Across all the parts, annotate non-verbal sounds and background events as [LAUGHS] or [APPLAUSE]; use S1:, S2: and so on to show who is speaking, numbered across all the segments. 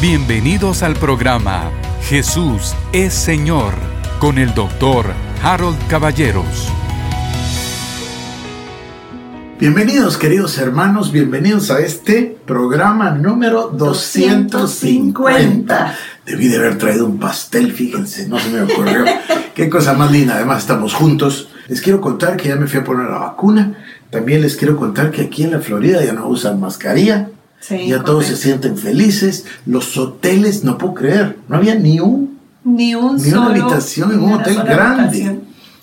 S1: Bienvenidos al programa Jesús es Señor con el doctor Harold Caballeros.
S2: Bienvenidos queridos hermanos, bienvenidos a este programa número 250. Debí de haber traído un pastel, fíjense, no se me ocurrió. [LAUGHS] Qué cosa más linda, además estamos juntos. Les quiero contar que ya me fui a poner la vacuna. También les quiero contar que aquí en la Florida ya no usan mascarilla. Ya todos se sienten felices. Los hoteles, no puedo creer, no había ni un
S3: ni, un
S2: ni una habitación en un hotel grande.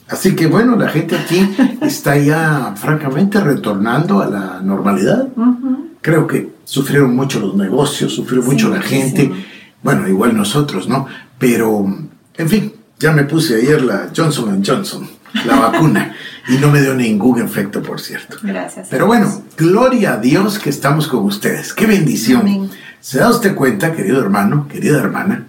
S2: Así que bueno, la gente aquí [LAUGHS] está ya francamente retornando a la normalidad. Creo que sufrieron mucho los negocios, sufrió mucho la gente. Bueno, igual nosotros, ¿no? Pero, en fin, ya me puse ayer la Johnson Johnson, la vacuna, y no me dio ningún efecto, por cierto.
S3: Gracias.
S2: Pero bueno, gloria a Dios que estamos con ustedes. Qué bendición. ¿Se da usted cuenta, querido hermano, querida hermana?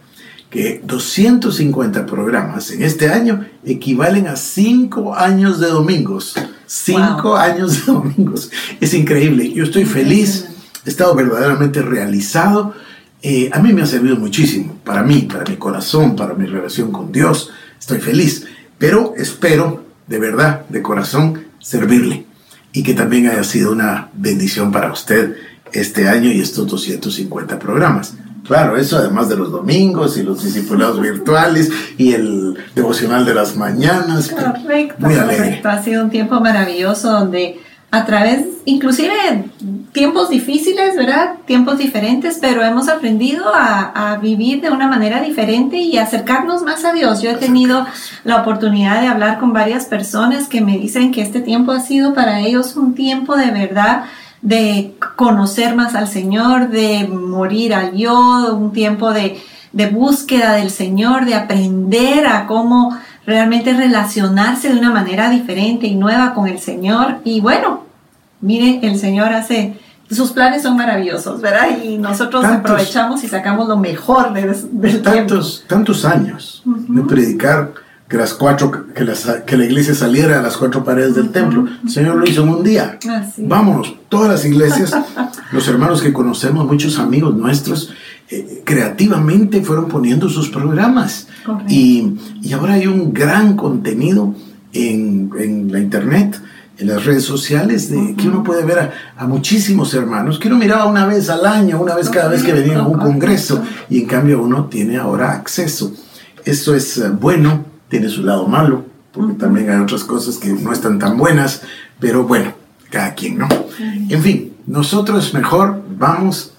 S2: que 250 programas en este año equivalen a 5 años de domingos. 5 años de domingos. Es increíble. Yo estoy feliz, he estado verdaderamente realizado. Eh, a mí me ha servido muchísimo, para mí, para mi corazón, para mi relación con Dios. Estoy feliz, pero espero de verdad, de corazón, servirle y que también haya sido una bendición para usted este año y estos 250 programas. Claro, eso además de los domingos y los discipulados [LAUGHS] virtuales y el devocional de las mañanas.
S3: Correcto, muy correcto. Ha sido un tiempo maravilloso donde a través, inclusive tiempos difíciles, ¿verdad? Tiempos diferentes, pero hemos aprendido a, a, vivir de una manera diferente y acercarnos más a Dios. Yo he tenido la oportunidad de hablar con varias personas que me dicen que este tiempo ha sido para ellos un tiempo de verdad de conocer más al Señor, de morir al yo, un tiempo de, búsqueda del Señor, de aprender a cómo realmente relacionarse de una manera diferente y nueva con el Señor. Y bueno, mire, el Señor hace, sus planes son maravillosos, ¿verdad? Y nosotros aprovechamos y sacamos lo mejor de, del
S2: tantos,
S3: tiempo.
S2: Tantos años de predicar que las cuatro que, que la iglesia saliera a las cuatro paredes del templo. El Señor lo hizo en un día. Vámonos, todas las iglesias, los hermanos que conocemos, muchos amigos nuestros, creativamente fueron poniendo sus programas. Y, y, ahora hay un gran contenido en, en, la internet, en las redes sociales, de, que uno puede ver a, muchísimos hermanos que uno miraba una vez al año, una vez cada vez que venía a un congreso, y en cambio uno tiene ahora acceso. Eso es eh, bueno tiene su lado malo, porque también hay otras cosas que no están tan buenas, pero bueno, cada quien, ¿no? En fin, nosotros mejor vamos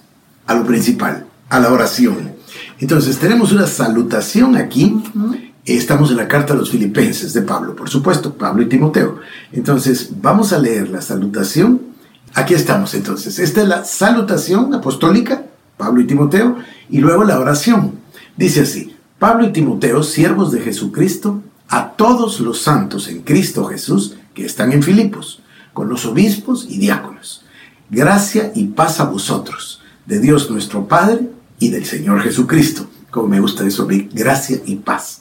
S2: a lo principal, a la oración. Entonces, tenemos una salutación aquí. Estamos en la carta a los filipenses de Pablo, por supuesto, Pablo y Timoteo. Entonces, vamos a leer la salutación. Aquí estamos entonces. Esta es la salutación apostólica, Pablo y Timoteo, y luego la oración. Dice así, Pablo y Timoteo, siervos de Jesucristo, a todos los santos en Cristo Jesús que están en Filipos, con los obispos y diáconos. Gracia y paz a vosotros, de Dios nuestro Padre y del Señor Jesucristo. Como me gusta eso, gracia y paz.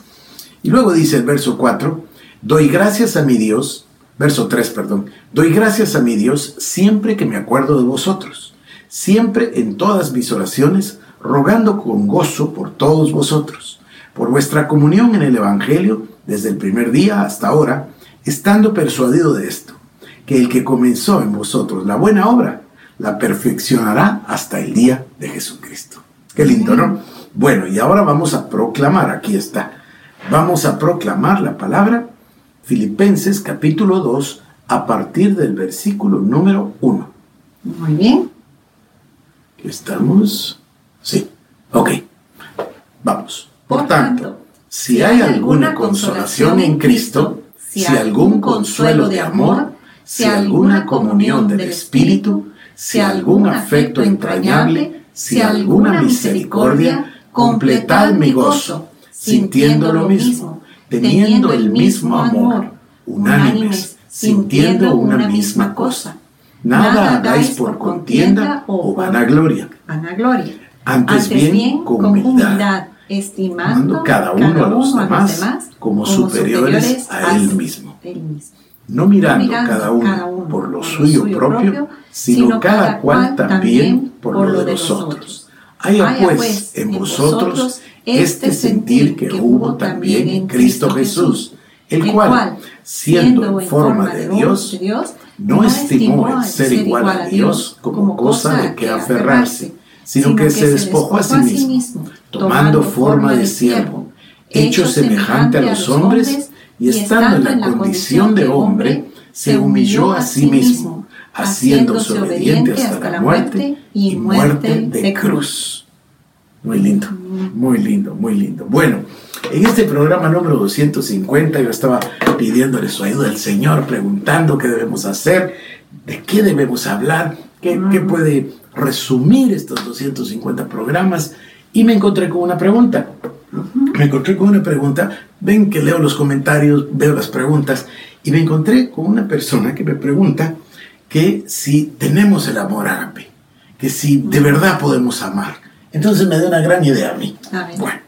S2: Y luego dice el verso 4, doy gracias a mi Dios, verso 3, perdón, doy gracias a mi Dios siempre que me acuerdo de vosotros, siempre en todas mis oraciones, rogando con gozo por todos vosotros por vuestra comunión en el Evangelio desde el primer día hasta ahora, estando persuadido de esto, que el que comenzó en vosotros la buena obra, la perfeccionará hasta el día de Jesucristo. Qué lindo, ¿no? Bueno, y ahora vamos a proclamar, aquí está, vamos a proclamar la palabra Filipenses capítulo 2 a partir del versículo número 1.
S3: Muy bien.
S2: ¿Estamos? Sí. Ok. Vamos. Por tanto, si hay alguna consolación en Cristo, si algún consuelo de amor, si alguna comunión del Espíritu, si algún afecto entrañable, si alguna misericordia, completad mi gozo, sintiendo lo mismo, teniendo el mismo amor, unánimes, sintiendo una misma cosa. Nada hagáis por contienda o vanagloria. Antes bien, con humildad
S3: estimando
S2: cada uno, a, los demás, como, superiores, a, él mismo. No mirando, cada, uno por lo suyo, propio, sino cada cual también por lo de los otros. Haya pues, pues en vosotros este, este sentir que hubo también en Cristo Jesús, el cual, siendo en forma de Dios, no estimó el ser igual a Dios como cosa de que aferrarse, sino que se despojó a sí mismo, tomando forma de siervo, hecho semejante a los hombres, y estando en la condición de hombre, se humilló a sí mismo, haciéndose obediente hasta la muerte y muerte de cruz. Muy lindo, muy lindo, muy lindo. Bueno, en este programa número 250 yo estaba pidiéndole su ayuda al Señor, preguntando qué debemos hacer, de qué debemos hablar, qué, puede resumir estos 250 programas y me encontré con una pregunta. Me encontré con una pregunta, ven que leo los comentarios, veo las preguntas y me encontré con una persona que me pregunta que si tenemos el amor ágape, que si de verdad podemos amar. Entonces me dio una gran idea a mí. Bueno,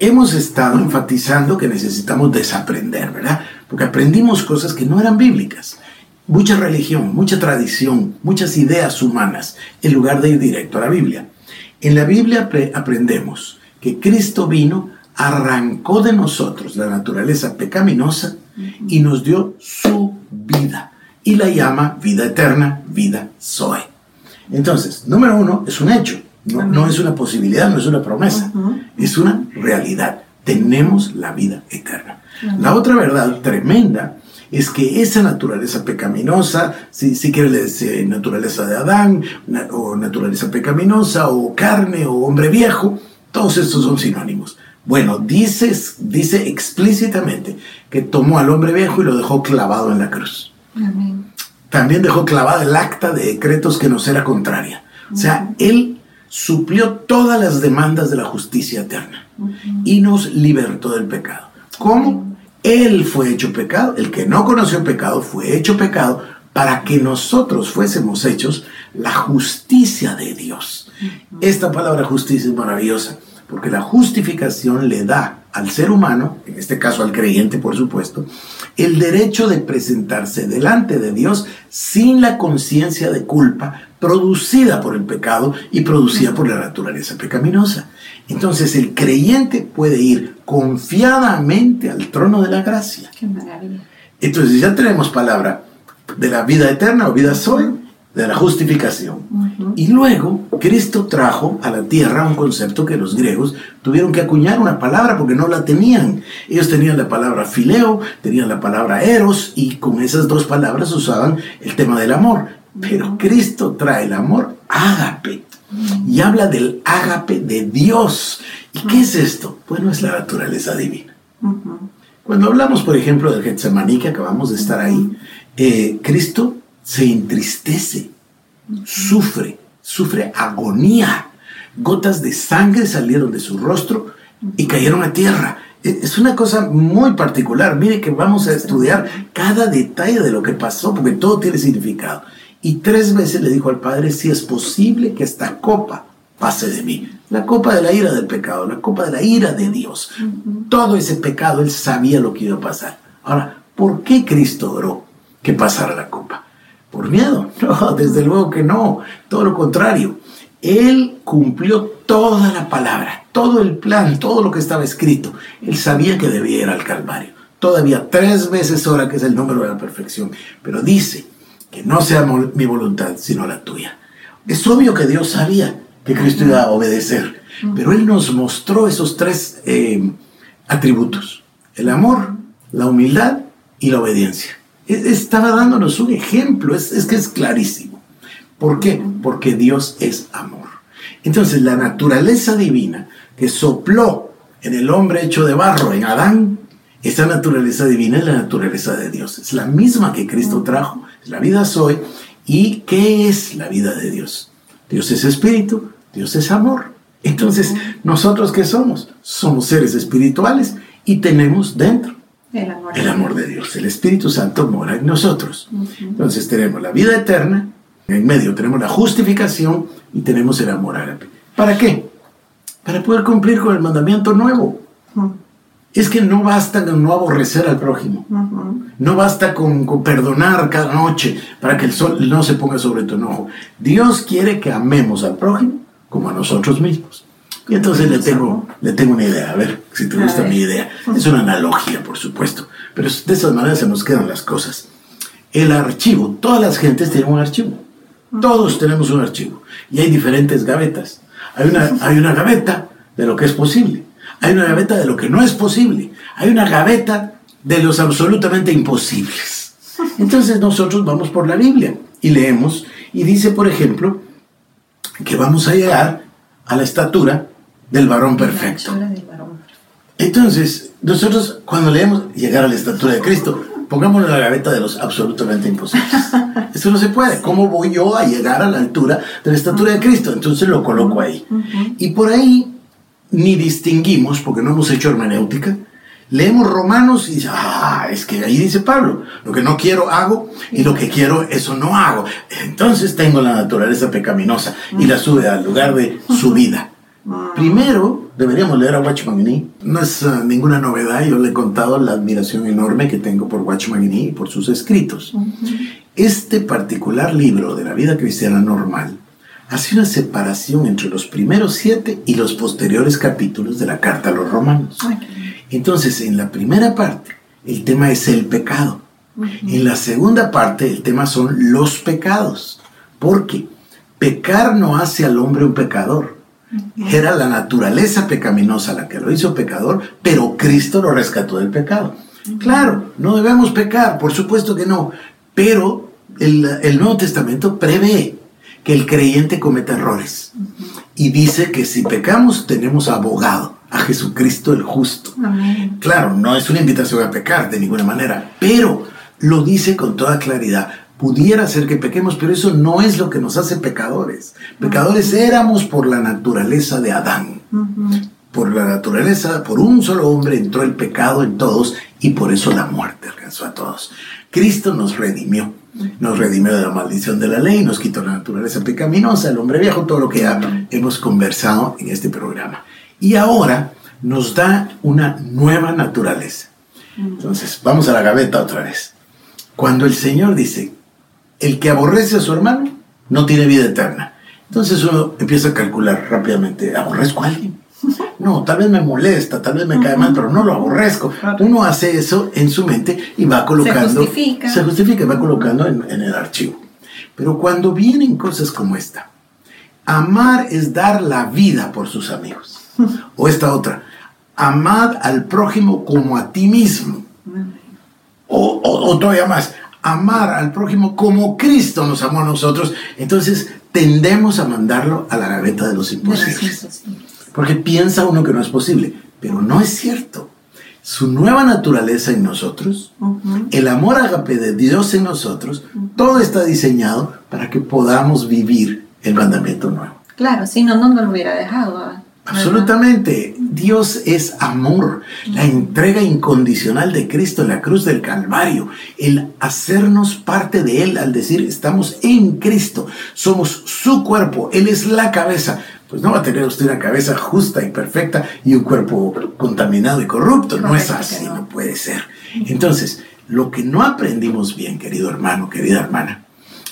S2: hemos estado enfatizando que necesitamos desaprender, ¿verdad? Porque aprendimos cosas que no eran bíblicas. Mucha religión, mucha tradición, muchas ideas humanas, en lugar de ir directo a la Biblia. En la Biblia aprendemos que Cristo vino, arrancó de nosotros la naturaleza pecaminosa y nos dio su vida. Y la llama vida eterna, vida Zoe. Entonces, número uno, es un hecho. No, es una posibilidad, no es una promesa, es una realidad. Tenemos la vida eterna. La otra verdad tremenda es que esa naturaleza pecaminosa, si, si quieres naturaleza de Adán, o naturaleza pecaminosa, o carne, o hombre viejo, todos estos son sinónimos. Bueno, dice, dice explícitamente que tomó al hombre viejo y lo dejó clavado en la cruz. También dejó clavado el acta de decretos que nos era contraria. O sea, él suplió todas las demandas de la justicia eterna y nos libertó del pecado. ¿Cómo? Él fue hecho pecado, el que no conoció pecado fue hecho pecado para que nosotros fuésemos hechos la justicia de Dios. Esta palabra justicia es maravillosa, porque la justificación le da al ser humano, en este caso al creyente por supuesto, el derecho de presentarse delante de Dios sin la conciencia de culpa producida por el pecado y producida por la naturaleza pecaminosa. Entonces el creyente puede ir confiadamente al trono de la gracia. Qué maravilla. Entonces ya tenemos palabra de la vida eterna o vida soy, de la justificación. Y luego Cristo trajo a la tierra un concepto que los griegos tuvieron que acuñar una palabra porque no la tenían. Ellos tenían la palabra fileo, tenían la palabra eros y con esas dos palabras usaban el tema del amor. Pero Cristo trae el amor ágape y habla del ágape de Dios. ¿Y qué es esto? Bueno, es la naturaleza divina. Cuando hablamos, por ejemplo, del Getsemaní, que acabamos de estar ahí, eh, Cristo se entristece, sufre, sufre agonía. Gotas de sangre salieron de su rostro y cayeron a tierra. E, es una cosa muy particular. Mire que vamos a estudiar cada detalle de lo que pasó, porque todo tiene significado. Y tres veces le dijo al Padre, si es posible que esta copa pase de mí. La copa de la ira del pecado, la copa de la ira de Dios. Todo ese pecado, Él sabía lo que iba a pasar. Ahora, ¿por qué Cristo oró que pasara la copa? ¿Por miedo? [LAUGHS] No, desde luego que no. Todo lo contrario. Él cumplió toda la palabra, todo el plan, todo lo que estaba escrito. Él sabía que debía ir al Calvario. Todavía tres veces hora, que es el número de la perfección. Pero dice, que no sea mi voluntad, sino la tuya. Es obvio que Dios sabía que Cristo iba a obedecer, pero Él nos mostró esos tres eh, atributos, el amor, la humildad y la obediencia. E, estaba dándonos un ejemplo, es, es que es clarísimo. ¿Por qué? Porque Dios es amor. Entonces la naturaleza divina que sopló en el hombre hecho de barro, en Adán, esa naturaleza divina es la naturaleza de Dios. Es la misma que Cristo trajo la vida soy. ¿Y qué es la vida de Dios? Dios es espíritu, Dios es amor. Entonces, ¿nosotros qué somos? Somos seres espirituales y tenemos dentro el amor, de Dios. El Espíritu Santo mora en nosotros. Entonces tenemos la vida eterna, en medio tenemos la justificación y tenemos el amor árabe. ¿Para qué? Para poder cumplir con el mandamiento nuevo es que no basta con no aborrecer al prójimo. No basta con, perdonar cada noche para que el sol no se ponga sobre tu enojo. Dios quiere que amemos al prójimo como a nosotros mismos. Y entonces le tengo, le tengo una idea, a ver si te gusta mi idea. Es una analogía, por supuesto, pero de esas maneras se nos quedan las cosas. El archivo, todas las gentes tienen un archivo. Todos tenemos un archivo. Y hay diferentes gavetas. Hay una, hay una gaveta de lo que es posible. Hay una gaveta de lo que no es posible. Hay una gaveta de los absolutamente imposibles. Entonces nosotros vamos por la Biblia y leemos y dice, por ejemplo, que vamos a llegar a la estatura del varón perfecto. Entonces, nosotros cuando leemos llegar a la estatura de Cristo, pongámoslo en la gaveta de los absolutamente imposibles. [LAUGHS] Esto no se puede. ¿Cómo voy yo a llegar a la altura de la estatura de Cristo? Entonces lo coloco ahí. Y por ahí ni distinguimos, porque no hemos hecho hermenéutica, leemos Romanos y dice, ah, es que ahí dice Pablo, lo que no quiero hago y lo que quiero eso no hago. Entonces tengo la naturaleza pecaminosa y la sube al lugar de su vida. Primero, deberíamos leer a Watchman Nee. No es uh, ninguna novedad, yo le he contado la admiración enorme que tengo por Watchman Nee y por sus escritos. Este particular libro de la vida cristiana normal hace una separación entre los primeros siete y los posteriores capítulos de la carta a los romanos. Entonces, en la primera parte, el tema es el pecado. En la segunda parte, el tema son los pecados. Porque pecar no hace al hombre un pecador. Era la naturaleza pecaminosa la que lo hizo pecador, pero Cristo lo rescató del pecado. Claro, no debemos pecar, por supuesto que no, pero el, el Nuevo Testamento prevé que el creyente cometa errores. Y dice que si pecamos tenemos abogado, a Jesucristo el justo. Claro, no es una invitación a pecar de ninguna manera, pero lo dice con toda claridad. Pudiera ser que pequemos, pero eso no es lo que nos hace pecadores. Pecadores éramos por la naturaleza de Adán. Por la naturaleza, por un solo hombre entró el pecado en todos y por eso la muerte alcanzó a todos. Cristo nos redimió nos redimió de la maldición de la ley, nos quitó la naturaleza pecaminosa, el hombre viejo, todo lo que hemos conversado en este programa. Y ahora nos da una nueva naturaleza. Entonces, vamos a la gaveta otra vez. Cuando el Señor dice, el que aborrece a su hermano no tiene vida eterna. Entonces uno empieza a calcular rápidamente, ¿aborrezco a alguien? [LAUGHS] No, tal vez me molesta, tal vez me cae mal, pero no lo aborrezco. Uno hace eso en su mente y va colocando. Se justifica. Se justifica, va colocando en, en el archivo. Pero cuando vienen cosas como esta, amar es dar la vida por sus amigos. [LAUGHS] O esta otra, amad al prójimo como a ti mismo. O, o, todavía más, amar al prójimo como Cristo nos amó a nosotros. Entonces tendemos a mandarlo a la gaveta de los imposibles. Porque piensa uno que no es posible, pero no es cierto. Su nueva naturaleza en nosotros, el amor agape de Dios en nosotros, todo está diseñado para que podamos vivir el mandamiento nuevo.
S3: Claro, si no, no nos lo hubiera dejado.
S2: Absolutamente. Dios es amor. La entrega incondicional de Cristo en la cruz del Calvario. El hacernos parte de Él al decir estamos en Cristo. Somos su cuerpo. Él es la cabeza pues no va a tener usted una cabeza justa y perfecta y un cuerpo contaminado y corrupto. No es así, no puede ser. Entonces, lo que no aprendimos bien, querido hermano, querida hermana,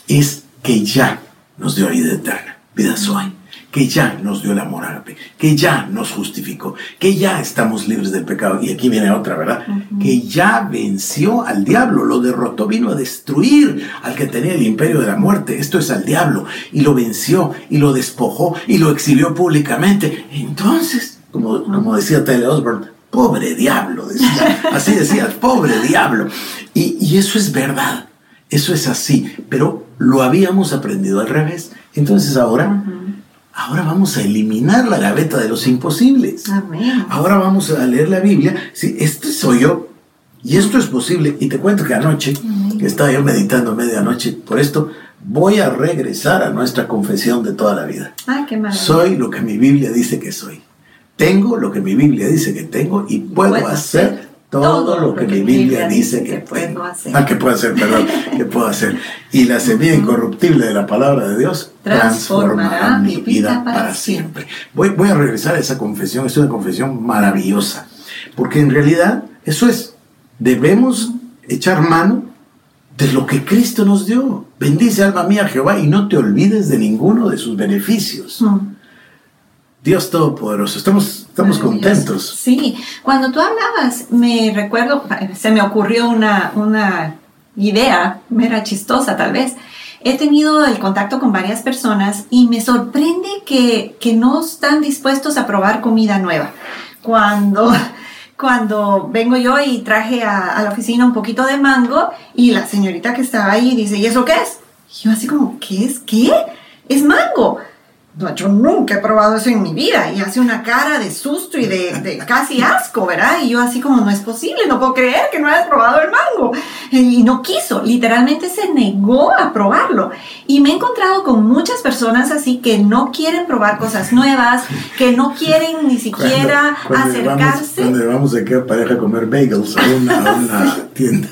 S2: es que ya nos dio vida eterna, vida soy que ya nos dio el amor ágape, que ya nos justificó, que ya estamos libres del pecado. Y aquí viene otra, ¿verdad? Que ya venció al diablo, lo derrotó, vino a destruir al que tenía el imperio de la muerte. Esto es al diablo. Y lo venció y lo despojó y lo exhibió públicamente. Entonces, como, como decía Taylor Osborne, pobre diablo, decía. [LAUGHS] Así decía, pobre diablo. Y, y eso es verdad. Eso es así, pero lo habíamos aprendido al revés. Entonces ahora Ahora vamos a eliminar la gaveta de los imposibles. Ahora vamos a leer la Biblia. Sí, este soy yo. Y esto es posible. Y te cuento que anoche, que estaba yo meditando medianoche, por esto voy a regresar a nuestra confesión de toda la vida.
S3: Ah, qué
S2: soy lo que mi Biblia dice que soy. Tengo lo que mi Biblia dice que tengo y puedo hacer todo, lo que, mi Biblia dice que, puedo hacer. Ah, que puedo hacer, perdón, que puedo hacer. Y la semilla incorruptible de la palabra de Dios transformará mi vida para siempre. Voy, voy a regresar a esa confesión, es una confesión maravillosa, porque en realidad eso es, debemos echar mano de lo que Cristo nos dio. Bendice alma mía Jehová y no te olvides de ninguno de sus beneficios. Dios Todopoderoso. Estamos, estamos contentos.
S3: Sí, cuando tú hablabas, me recuerdo, se me ocurrió una, una idea, mera chistosa tal vez. He tenido el contacto con varias personas y me sorprende que, que no están dispuestos a probar comida nueva. Cuando, [LAUGHS] cuando vengo yo y traje a, a, la oficina un poquito de mango y la señorita que estaba ahí dice, ¿y eso qué es? Y yo así como, ¿qué es? ¿Qué? Es mango no, yo nunca he probado eso en mi vida. Y hace una cara de susto y de, [LAUGHS] casi asco, ¿verdad? Y yo así como, no es posible, no puedo creer que no hayas probado el mango. Y no quiso, literalmente se negó a probarlo. Y me he encontrado con muchas personas así que no quieren probar cosas [LAUGHS] nuevas, que no quieren ni siquiera acercarse.
S2: cuando vamos de qué pareja a comer bagels a una, [LAUGHS] tienda.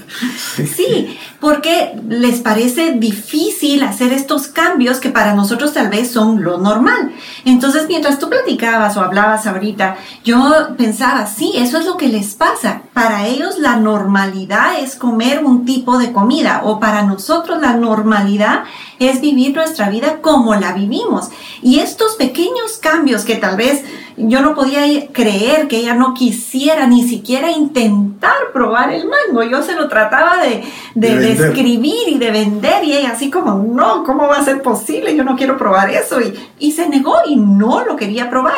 S3: sí, porque les parece difícil hacer estos cambios que para nosotros tal vez son lo normal. Entonces, mientras tú platicabas o hablabas ahorita, yo pensaba, sí, eso es lo que les pasa. Para ellos la normalidad es comer un tipo de comida o para nosotros la normalidad es vivir nuestra vida como la vivimos. Y estos pequeños cambios que tal vez yo no podía creer que ella no quisiera ni siquiera intentar probar el mango. Yo se lo trataba de, de, describir y de vender y ella así como, no, ¿cómo va a ser posible? Yo no quiero probar eso. Y, y se negó y no lo quería probar.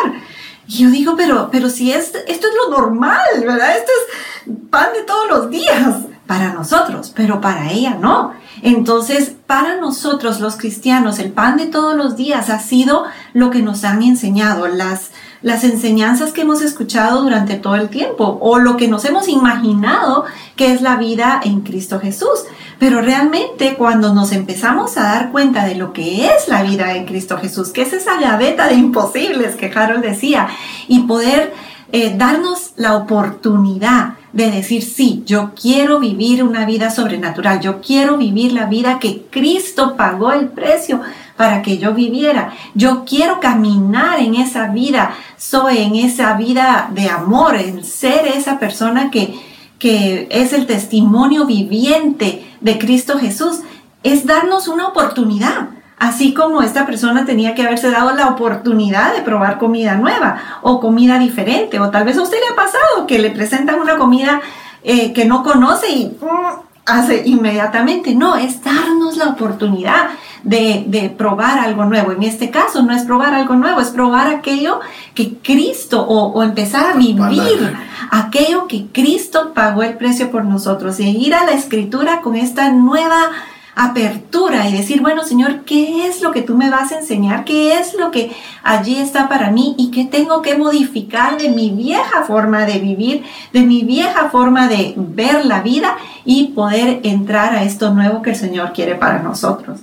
S3: Y yo digo, pero, pero si es, esto es lo normal, ¿verdad? Esto es pan de todos los días para nosotros, pero para ella no. Entonces, para nosotros los cristianos, el pan de todos los días ha sido lo que nos han enseñado, las, las enseñanzas que hemos escuchado durante todo el tiempo o lo que nos hemos imaginado que es la vida en Cristo Jesús. Pero realmente cuando nos empezamos a dar cuenta de lo que es la vida en Cristo Jesús, que es esa gaveta de imposibles que Harold decía, y poder eh, darnos la oportunidad de decir, sí, yo quiero vivir una vida sobrenatural, yo quiero vivir la vida que Cristo pagó el precio para que yo viviera. Yo quiero caminar en esa vida, soy en esa vida de amor, en ser esa persona que, que es el testimonio viviente de Cristo Jesús. Es darnos una oportunidad. Así como esta persona tenía que haberse dado la oportunidad de probar comida nueva o comida diferente. O tal vez a usted le ha pasado que le presentan una comida eh, que no conoce y mm, hace inmediatamente. No, es darnos la oportunidad de, probar algo nuevo. En este caso no es probar algo nuevo, es probar aquello que Cristo o, empezar a vivir aquello que Cristo pagó el precio por nosotros y ir a la escritura con esta nueva apertura y decir, bueno Señor, ¿qué es lo que tú me vas a enseñar? ¿Qué es lo que allí está para mí? ¿Y qué tengo que modificar de mi vieja forma de vivir, de mi vieja forma de ver la vida y poder entrar a esto nuevo que el Señor quiere para nosotros?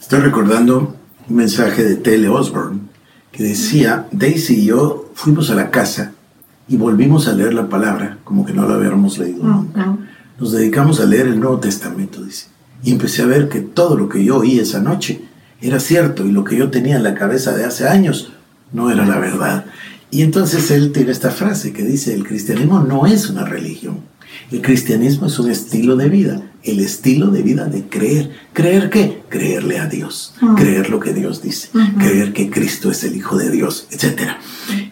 S2: Estoy recordando un mensaje de Tele Osborne que decía, Daisy y yo fuimos a la casa y volvimos a leer la palabra como que no la habíamos leído nunca. Nos dedicamos a leer el Nuevo Testamento, dice y empecé a ver que todo lo que yo oí esa noche era cierto y lo que yo tenía en la cabeza de hace años no era la verdad. Y entonces él tiene esta frase que dice, el cristianismo no es una religión, el cristianismo es un estilo de vida, el estilo de vida de creer. ¿Creer qué? Creerle a Dios, creer lo que Dios dice, creer que Cristo es el Hijo de Dios, etc.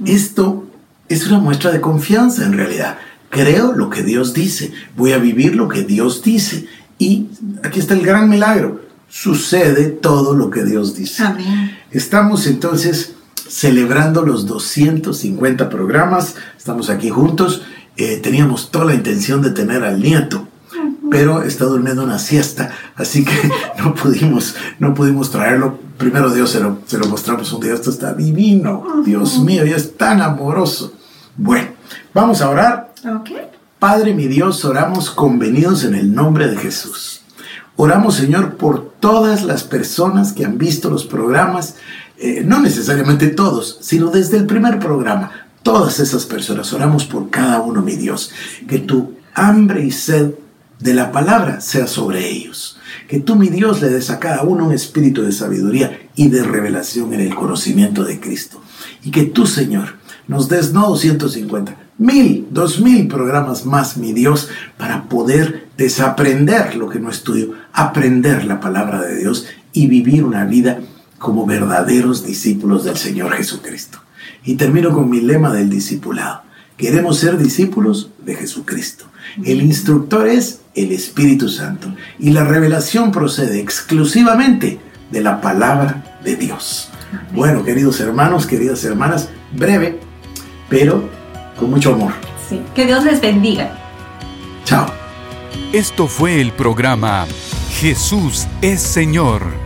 S2: Esto es una muestra de confianza en realidad. Creo lo que Dios dice, voy a vivir lo que Dios dice y aquí está el gran milagro. Sucede todo lo que Dios dice. Estamos entonces celebrando los 250 programas. Estamos aquí juntos. Eh, teníamos toda la intención de tener al nieto, pero está durmiendo una siesta, así que [LAUGHS] no pudimos, no pudimos traerlo. Primero Dios se lo, se lo mostramos un día, esto está divino, Dios mío, y es tan amoroso. Bueno, vamos a orar. Okay. Padre mi Dios, oramos convenidos en el nombre de Jesús. Oramos, Señor, por todas las personas que han visto los programas, eh, no necesariamente todos, sino desde el primer programa. Todas esas personas, oramos por cada uno, mi Dios. Que tu hambre y sed de la palabra sea sobre ellos. Que tú, mi Dios, le des a cada uno un espíritu de sabiduría y de revelación en el conocimiento de Cristo. Y que tú, Señor, nos des no 250, mil, dos mil programas más, mi Dios, para poder desaprender lo que no estudio, aprender la palabra de Dios y vivir una vida como verdaderos discípulos del Señor Jesucristo. Y termino con mi lema del discipulado. Queremos ser discípulos de Jesucristo. El instructor es el Espíritu Santo y la revelación procede exclusivamente de la palabra de Dios. Bueno, queridos hermanos, queridas hermanas, breve, pero con mucho amor.
S3: Sí, que Dios les bendiga.
S2: Chao.
S1: Esto fue el programa Jesús es Señor